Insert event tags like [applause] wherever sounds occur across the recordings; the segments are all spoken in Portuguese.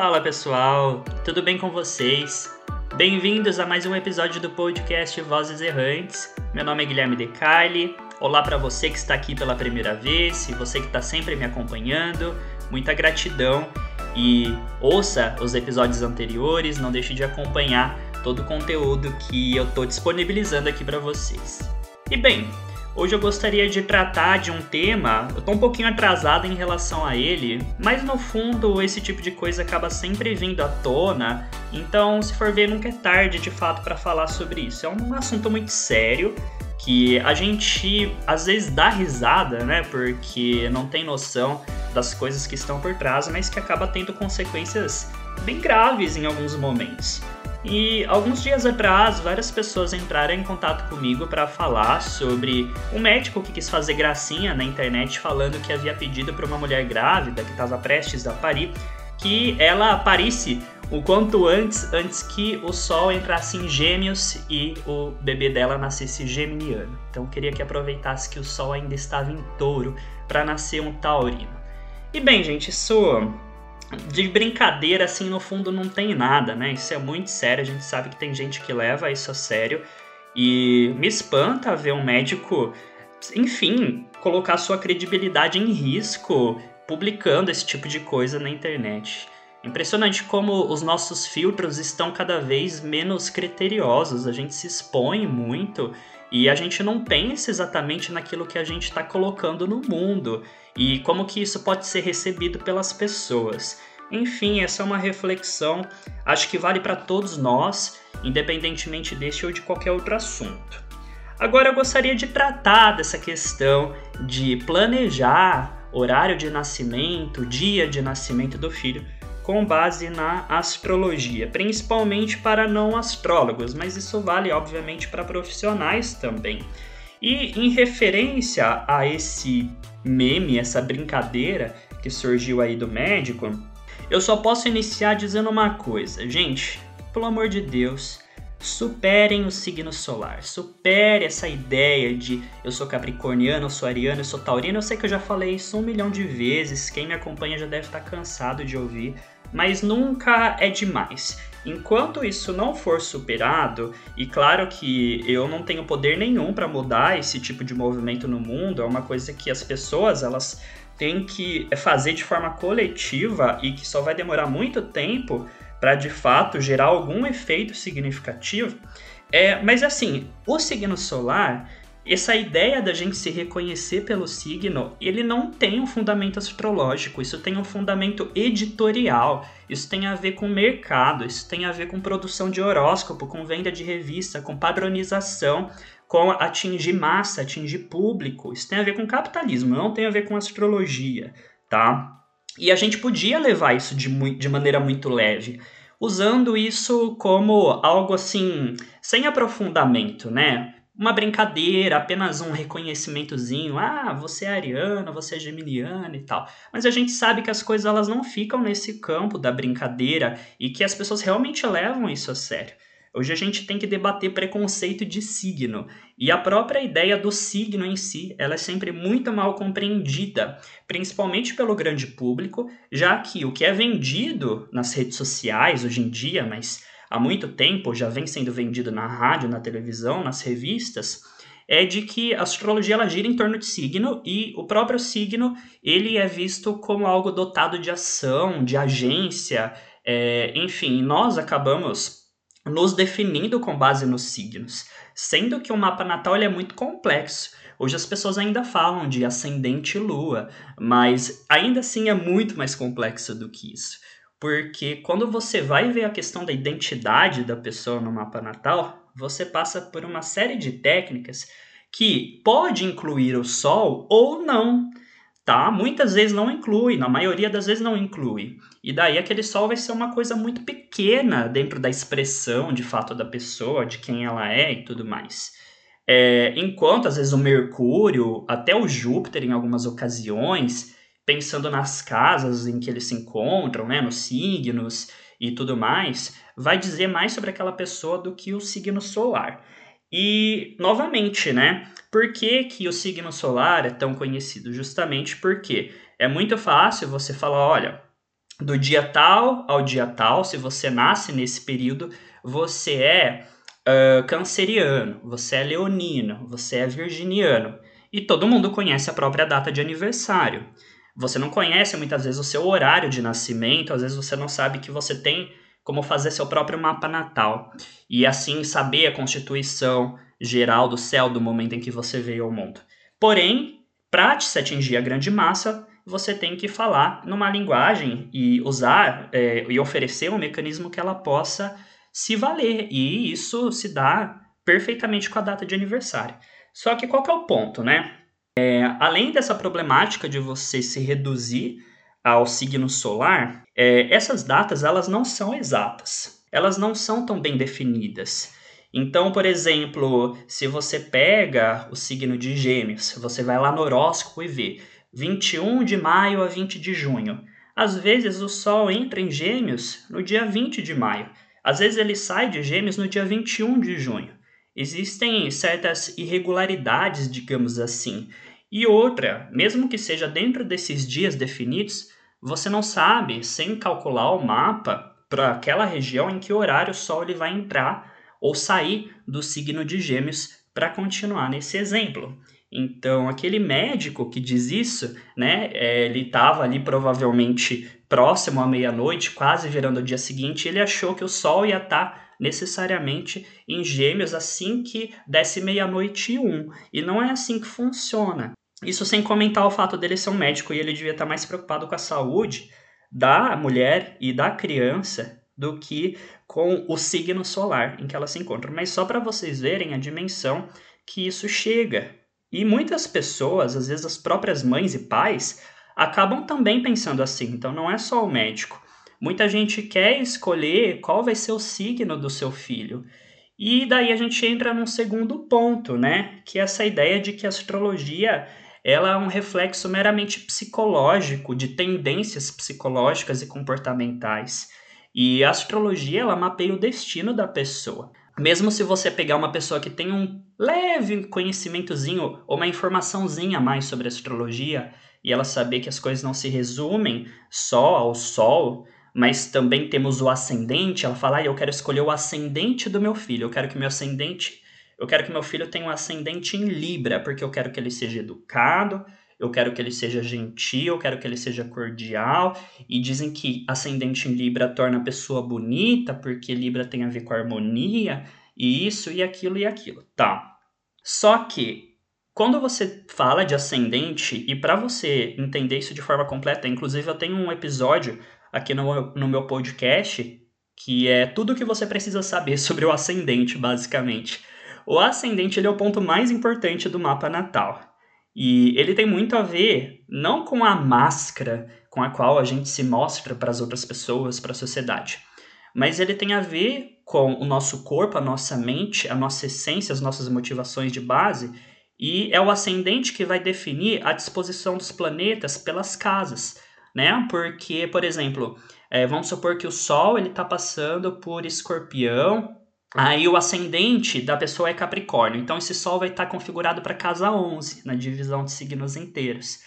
Fala pessoal, tudo bem com vocês? Bem-vindos a mais um episódio do podcast Vozes Errantes. Meu nome é Guilherme De Carli. Olá para você que está aqui pela primeira vez e você que está sempre me acompanhando. Muita gratidão e ouça os episódios anteriores, não deixe de acompanhar todo o conteúdo que eu estou disponibilizando aqui para vocês. E bem, Hoje eu gostaria de tratar de um tema, eu tô um pouquinho atrasado em relação a ele, mas no fundo esse tipo de coisa acaba sempre vindo à tona, então se for ver nunca é tarde de fato para falar sobre isso. É um assunto muito sério que a gente às vezes dá risada, né, porque não tem noção das coisas que estão por trás, mas que acaba tendo consequências bem graves em alguns momentos. E alguns dias atrás, várias pessoas entraram em contato comigo para falar sobre um médico que quis fazer gracinha na internet falando que havia pedido para uma mulher grávida que estava prestes a parir que ela parisse o quanto antes, antes que o Sol entrasse em Gêmeos e o bebê dela nascesse geminiano. Então queria que aproveitasse que o Sol ainda estava em Touro para nascer um taurino. E bem, gente, isso de brincadeira, assim, no fundo não tem nada, né? Isso é muito sério, a gente sabe que tem gente que leva isso a sério. E me espanta ver um médico, enfim, colocar sua credibilidade em risco publicando esse tipo de coisa na internet. Impressionante como os nossos filtros estão cada vez menos criteriosos, a gente se expõe muito e a gente não pensa exatamente naquilo que a gente está colocando no mundo e como que isso pode ser recebido pelas pessoas. Enfim, essa é uma reflexão, acho que vale para todos nós, independentemente deste ou de qualquer outro assunto. Agora eu gostaria de tratar dessa questão de planejar horário de nascimento, dia de nascimento do filho, com base na astrologia, principalmente para não astrólogos, mas isso vale obviamente para profissionais também. E em referência a esse meme, essa brincadeira que surgiu aí do médico, eu só posso iniciar dizendo uma coisa. Gente, pelo amor de Deus, superem o signo solar. Supere essa ideia de eu sou capricorniano, eu sou ariano, eu sou taurino. Eu sei que eu já falei isso um milhão de vezes. Quem me acompanha já deve estar cansado de ouvir. Mas nunca é demais. Enquanto isso não for superado, e claro que eu não tenho poder nenhum para mudar esse tipo de movimento no mundo, é uma coisa que as pessoas elas têm que fazer de forma coletiva e que só vai demorar muito tempo para de fato gerar algum efeito significativo. É, mas assim, o signo solar essa ideia da gente se reconhecer pelo signo, ele não tem um fundamento astrológico, isso tem um fundamento editorial, isso tem a ver com mercado, isso tem a ver com produção de horóscopo, com venda de revista, com padronização, com atingir massa, atingir público. Isso tem a ver com capitalismo, não tem a ver com astrologia, tá? E a gente podia levar isso de, de maneira muito leve, usando isso como algo assim, sem aprofundamento, né? Uma brincadeira, apenas um reconhecimentozinho. Ah, você é ariano, você é geminiano e tal. Mas a gente sabe que as coisas elas não ficam nesse campo da brincadeira e que as pessoas realmente levam isso a sério. Hoje a gente tem que debater preconceito de signo e a própria ideia do signo em si, ela é sempre muito mal compreendida, principalmente pelo grande público, já que o que é vendido nas redes sociais hoje em dia, mas há muito tempo, já vem sendo vendido na rádio, na televisão, nas revistas, é de que a astrologia ela gira em torno de signo e o próprio signo ele é visto como algo dotado de ação, de agência, é, enfim, nós acabamos nos definindo com base nos signos, sendo que o mapa natal é muito complexo. Hoje as pessoas ainda falam de ascendente lua, mas ainda assim é muito mais complexo do que isso. Porque quando você vai ver a questão da identidade da pessoa no mapa natal, você passa por uma série de técnicas que pode incluir o sol ou não, tá? Muitas vezes não inclui, na maioria das vezes não inclui. E daí aquele sol vai ser uma coisa muito pequena dentro da expressão de fato da pessoa, de quem ela é e tudo mais. É, enquanto às vezes o Mercúrio, até o Júpiter em algumas ocasiões, pensando nas casas em que eles se encontram, né, nos signos e tudo mais, vai dizer mais sobre aquela pessoa do que o signo solar. E, novamente, né, por que, que o signo solar é tão conhecido? Justamente porque é muito fácil você falar, olha, do dia tal ao dia tal, se você nasce nesse período, você é uh, canceriano, você é leonino, você é virginiano. E todo mundo conhece a própria data de aniversário. Você não conhece muitas vezes o seu horário de nascimento, às vezes você não sabe que você tem como fazer seu próprio mapa natal e assim saber a constituição geral do céu do momento em que você veio ao mundo. Porém, para se atingir a grande massa, você tem que falar numa linguagem e usar é, e oferecer um mecanismo que ela possa se valer. E isso se dá perfeitamente com a data de aniversário. Só que qual que é o ponto, né? É, além dessa problemática de você se reduzir ao signo solar, é, essas datas elas não são exatas. Elas não são tão bem definidas. Então, por exemplo, se você pega o signo de Gêmeos, você vai lá no horóscopo e vê 21 de maio a 20 de junho. Às vezes o Sol entra em Gêmeos no dia 20 de maio. Às vezes ele sai de Gêmeos no dia 21 de junho. Existem certas irregularidades, digamos assim. E outra, mesmo que seja dentro desses dias definidos, você não sabe, sem calcular o mapa, para aquela região em que horário o Sol ele vai entrar ou sair do signo de Gêmeos para continuar nesse exemplo. Então, aquele médico que diz isso, né, é, ele estava ali provavelmente próximo à meia-noite, quase virando o dia seguinte, ele achou que o Sol ia estar tá necessariamente em Gêmeos assim que desse meia-noite e um. E não é assim que funciona. Isso sem comentar o fato dele ser um médico e ele devia estar mais preocupado com a saúde da mulher e da criança do que com o signo solar em que ela se encontra. Mas só para vocês verem a dimensão que isso chega. E muitas pessoas, às vezes as próprias mães e pais, acabam também pensando assim. Então não é só o médico. Muita gente quer escolher qual vai ser o signo do seu filho. E daí a gente entra num segundo ponto, né? Que é essa ideia de que a astrologia ela é um reflexo meramente psicológico de tendências psicológicas e comportamentais. E a astrologia ela mapeia o destino da pessoa. Mesmo se você pegar uma pessoa que tem um leve conhecimentozinho ou uma informaçãozinha a mais sobre astrologia e ela saber que as coisas não se resumem só ao sol, mas também temos o ascendente, ela fala: ah, "Eu quero escolher o ascendente do meu filho. Eu quero que meu ascendente, eu quero que meu filho tenha um ascendente em Libra, porque eu quero que ele seja educado, eu quero que ele seja gentil, eu quero que ele seja cordial. E dizem que ascendente em Libra torna a pessoa bonita, porque Libra tem a ver com harmonia, e isso e aquilo e aquilo. Tá. Só que quando você fala de ascendente, e para você entender isso de forma completa, inclusive eu tenho um episódio aqui no, no meu podcast que é tudo o que você precisa saber [laughs] sobre o ascendente, basicamente. O ascendente ele é o ponto mais importante do mapa natal. E ele tem muito a ver não com a máscara com a qual a gente se mostra para as outras pessoas, para a sociedade, mas ele tem a ver com o nosso corpo, a nossa mente, a nossa essência, as nossas motivações de base, e é o ascendente que vai definir a disposição dos planetas pelas casas, né? Porque, por exemplo, é, vamos supor que o Sol ele está passando por Escorpião, Aí o ascendente da pessoa é Capricórnio. Então esse Sol vai estar configurado para casa 11, na divisão de signos inteiros.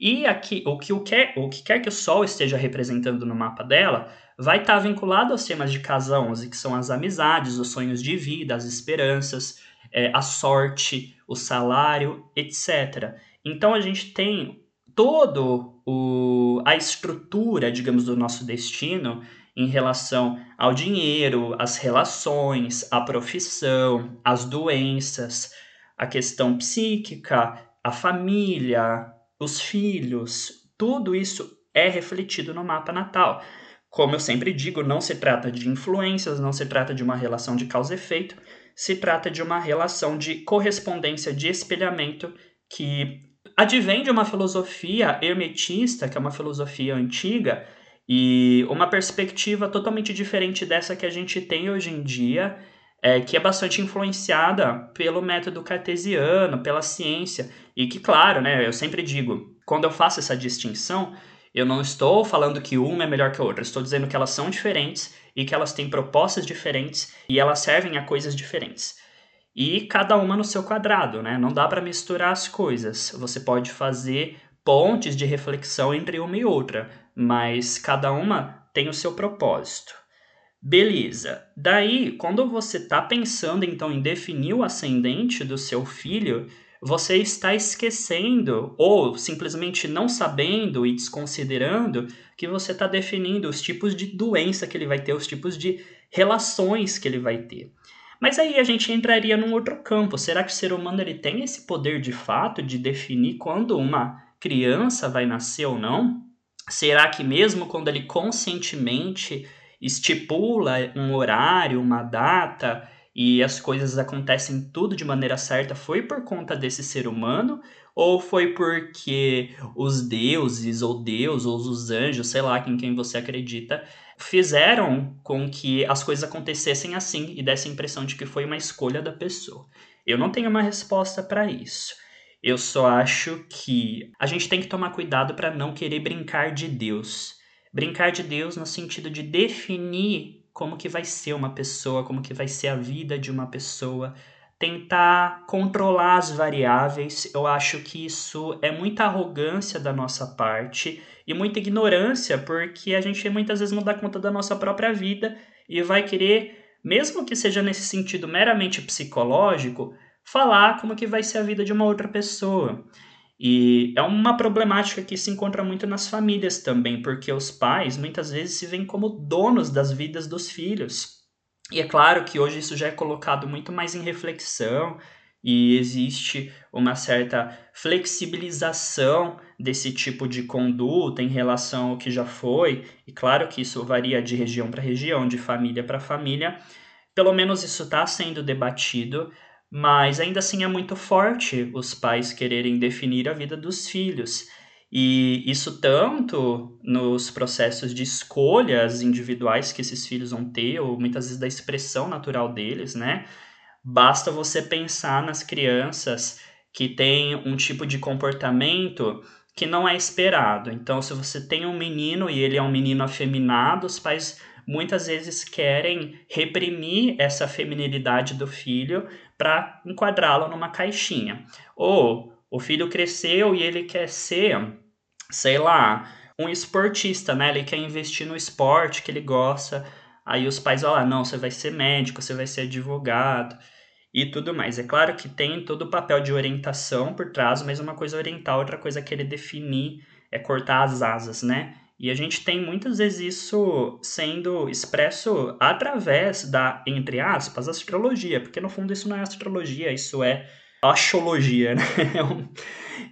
E aqui, o que, o, quer, o que quer que o Sol esteja representando no mapa dela vai estar vinculado aos temas de casa 11, que são as amizades, os sonhos de vida, as esperanças, é, a sorte, o salário, etc. Então a gente tem todo o, a estrutura, digamos, do nosso destino em relação ao dinheiro, às relações, à profissão, às doenças, a questão psíquica, a família, os filhos, tudo isso é refletido no mapa natal. Como eu sempre digo, não se trata de influências, não se trata de uma relação de causa e efeito, se trata de uma relação de correspondência, de espelhamento que advém de uma filosofia hermetista, que é uma filosofia antiga, e uma perspectiva totalmente diferente dessa que a gente tem hoje em dia, é, que é bastante influenciada pelo método cartesiano, pela ciência, e que, claro, né, eu sempre digo, quando eu faço essa distinção, eu não estou falando que uma é melhor que a outra, estou dizendo que elas são diferentes e que elas têm propostas diferentes e elas servem a coisas diferentes. E cada uma no seu quadrado, né? Não dá para misturar as coisas. Você pode fazer pontes de reflexão entre uma e outra, mas cada uma tem o seu propósito. Beleza. Daí, quando você está pensando então em definir o ascendente do seu filho, você está esquecendo ou simplesmente não sabendo e desconsiderando que você está definindo os tipos de doença que ele vai ter, os tipos de relações que ele vai ter. Mas aí a gente entraria num outro campo. Será que o ser humano ele tem esse poder de fato de definir quando uma criança vai nascer ou não? Será que mesmo quando ele conscientemente estipula um horário, uma data e as coisas acontecem tudo de maneira certa, foi por conta desse ser humano? Ou foi porque os deuses, ou Deus, ou os anjos, sei lá em quem você acredita, fizeram com que as coisas acontecessem assim e desse a impressão de que foi uma escolha da pessoa? Eu não tenho uma resposta para isso. Eu só acho que a gente tem que tomar cuidado para não querer brincar de Deus. Brincar de Deus no sentido de definir como que vai ser uma pessoa, como que vai ser a vida de uma pessoa, tentar controlar as variáveis. Eu acho que isso é muita arrogância da nossa parte e muita ignorância, porque a gente muitas vezes não dá conta da nossa própria vida e vai querer, mesmo que seja nesse sentido meramente psicológico, falar como que vai ser a vida de uma outra pessoa. E é uma problemática que se encontra muito nas famílias também, porque os pais muitas vezes se veem como donos das vidas dos filhos. E é claro que hoje isso já é colocado muito mais em reflexão e existe uma certa flexibilização desse tipo de conduta em relação ao que já foi, e claro que isso varia de região para região, de família para família. Pelo menos isso está sendo debatido, mas ainda assim é muito forte os pais quererem definir a vida dos filhos. E isso tanto nos processos de escolhas individuais que esses filhos vão ter, ou muitas vezes da expressão natural deles, né? Basta você pensar nas crianças que têm um tipo de comportamento que não é esperado. Então, se você tem um menino e ele é um menino afeminado, os pais muitas vezes querem reprimir essa feminilidade do filho para enquadrá-lo numa caixinha. Ou o filho cresceu e ele quer ser, sei lá, um esportista, né? Ele quer investir no esporte que ele gosta. Aí os pais vão lá, não, você vai ser médico, você vai ser advogado e tudo mais. É claro que tem todo o papel de orientação por trás, mas uma coisa é orientar, outra coisa é querer definir, é cortar as asas, né? E a gente tem muitas vezes isso sendo expresso através da, entre aspas, astrologia, porque no fundo isso não é astrologia, isso é astrologia, né? [laughs]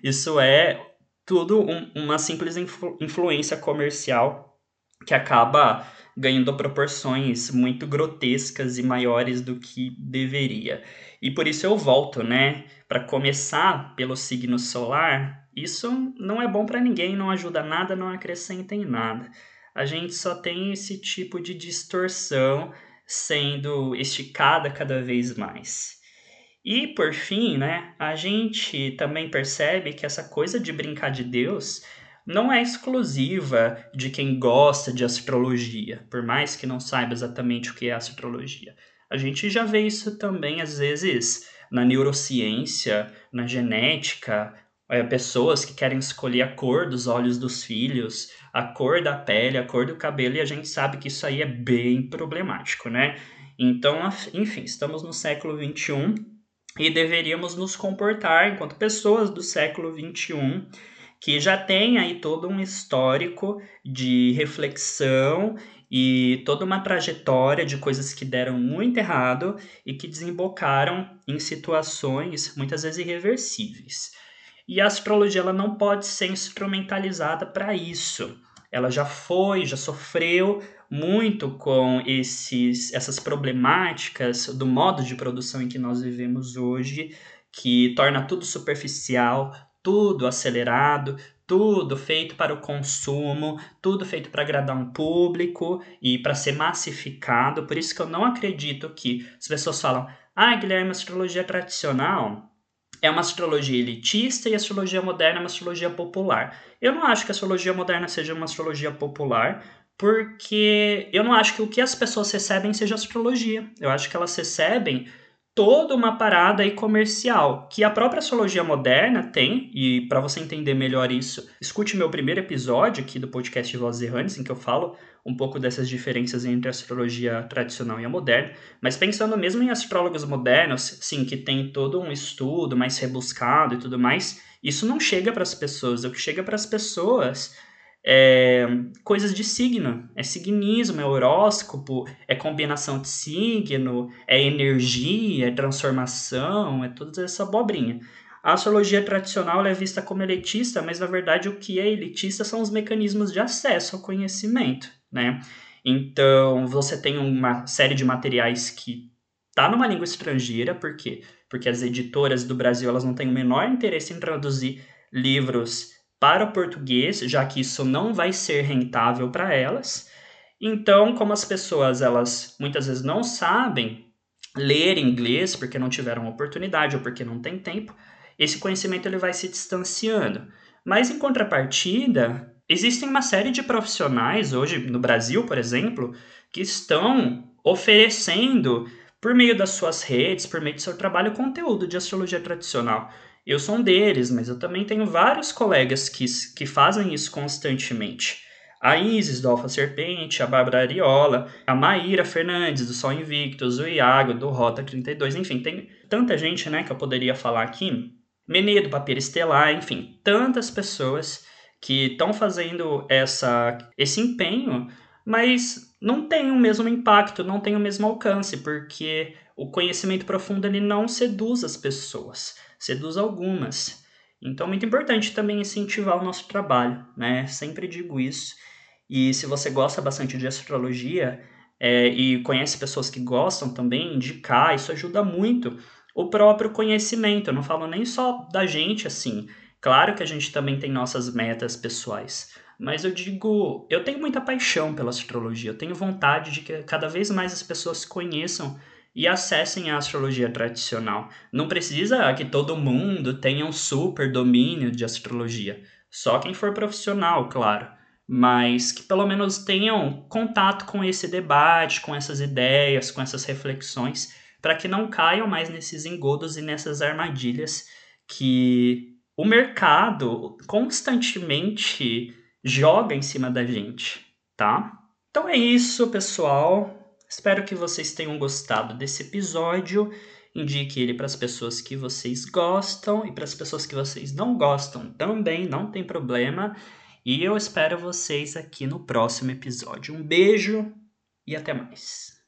É isso é tudo um, uma simples influ, influência comercial que acaba ganhando proporções muito grotescas e maiores do que deveria. E por isso eu volto, né? Para começar pelo signo solar, isso não é bom para ninguém, não ajuda nada, não acrescenta em nada. A gente só tem esse tipo de distorção sendo esticada cada vez mais. E por fim, né, a gente também percebe que essa coisa de brincar de Deus não é exclusiva de quem gosta de astrologia, por mais que não saiba exatamente o que é astrologia. A gente já vê isso também às vezes na neurociência, na genética, é, pessoas que querem escolher a cor dos olhos dos filhos, a cor da pele, a cor do cabelo, e a gente sabe que isso aí é bem problemático, né? Então, enfim, estamos no século XXI e deveríamos nos comportar enquanto pessoas do século XXI que já tem aí todo um histórico de reflexão e toda uma trajetória de coisas que deram muito errado e que desembocaram em situações muitas vezes irreversíveis. E a astrologia ela não pode ser instrumentalizada para isso. Ela já foi, já sofreu muito com esses, essas problemáticas do modo de produção em que nós vivemos hoje, que torna tudo superficial, tudo acelerado, tudo feito para o consumo, tudo feito para agradar um público e para ser massificado. Por isso que eu não acredito que as pessoas falam: "Ah, Guilherme, astrologia tradicional é uma astrologia elitista e a astrologia moderna é uma astrologia popular. Eu não acho que a astrologia moderna seja uma astrologia popular, porque eu não acho que o que as pessoas recebem seja astrologia. Eu acho que elas recebem toda uma parada aí comercial que a própria astrologia moderna tem, e para você entender melhor isso, escute meu primeiro episódio aqui do podcast Vozes Errantes, em que eu falo um pouco dessas diferenças entre a astrologia tradicional e a moderna, mas pensando mesmo em astrólogos modernos, sim, que tem todo um estudo mais rebuscado e tudo mais, isso não chega para as pessoas, o que chega para as pessoas é coisas de signo, é signismo, é horóscopo, é combinação de signo, é energia, é transformação, é toda essa abobrinha. A astrologia tradicional é vista como elitista, mas na verdade o que é elitista são os mecanismos de acesso ao conhecimento, né? Então, você tem uma série de materiais que tá numa língua estrangeira, por quê? Porque as editoras do Brasil, elas não têm o menor interesse em traduzir livros para o português, já que isso não vai ser rentável para elas. Então, como as pessoas elas muitas vezes não sabem ler inglês porque não tiveram oportunidade ou porque não tem tempo, esse conhecimento ele vai se distanciando. Mas em contrapartida, existem uma série de profissionais hoje no Brasil, por exemplo, que estão oferecendo por meio das suas redes, por meio do seu trabalho, conteúdo de astrologia tradicional. Eu sou um deles, mas eu também tenho vários colegas que, que fazem isso constantemente. A Isis, do Alfa Serpente, a Bárbara Ariola, a Maíra Fernandes, do Sol Invictus, o Iago, do Rota 32, enfim, tem tanta gente né, que eu poderia falar aqui. Menedo, Papel Estelar, enfim, tantas pessoas que estão fazendo essa, esse empenho, mas não tem o mesmo impacto, não tem o mesmo alcance, porque o conhecimento profundo ele não seduz as pessoas seduz algumas. Então, muito importante também incentivar o nosso trabalho, né? Sempre digo isso. E se você gosta bastante de astrologia é, e conhece pessoas que gostam também, indicar, isso ajuda muito o próprio conhecimento. Eu não falo nem só da gente, assim. Claro que a gente também tem nossas metas pessoais. Mas eu digo, eu tenho muita paixão pela astrologia. Eu tenho vontade de que cada vez mais as pessoas conheçam e acessem a astrologia tradicional. Não precisa que todo mundo tenha um super domínio de astrologia, só quem for profissional, claro, mas que pelo menos tenham contato com esse debate, com essas ideias, com essas reflexões, para que não caiam mais nesses engodos e nessas armadilhas que o mercado constantemente joga em cima da gente, tá? Então é isso, pessoal. Espero que vocês tenham gostado desse episódio. Indique ele para as pessoas que vocês gostam e para as pessoas que vocês não gostam também, não tem problema. E eu espero vocês aqui no próximo episódio. Um beijo e até mais.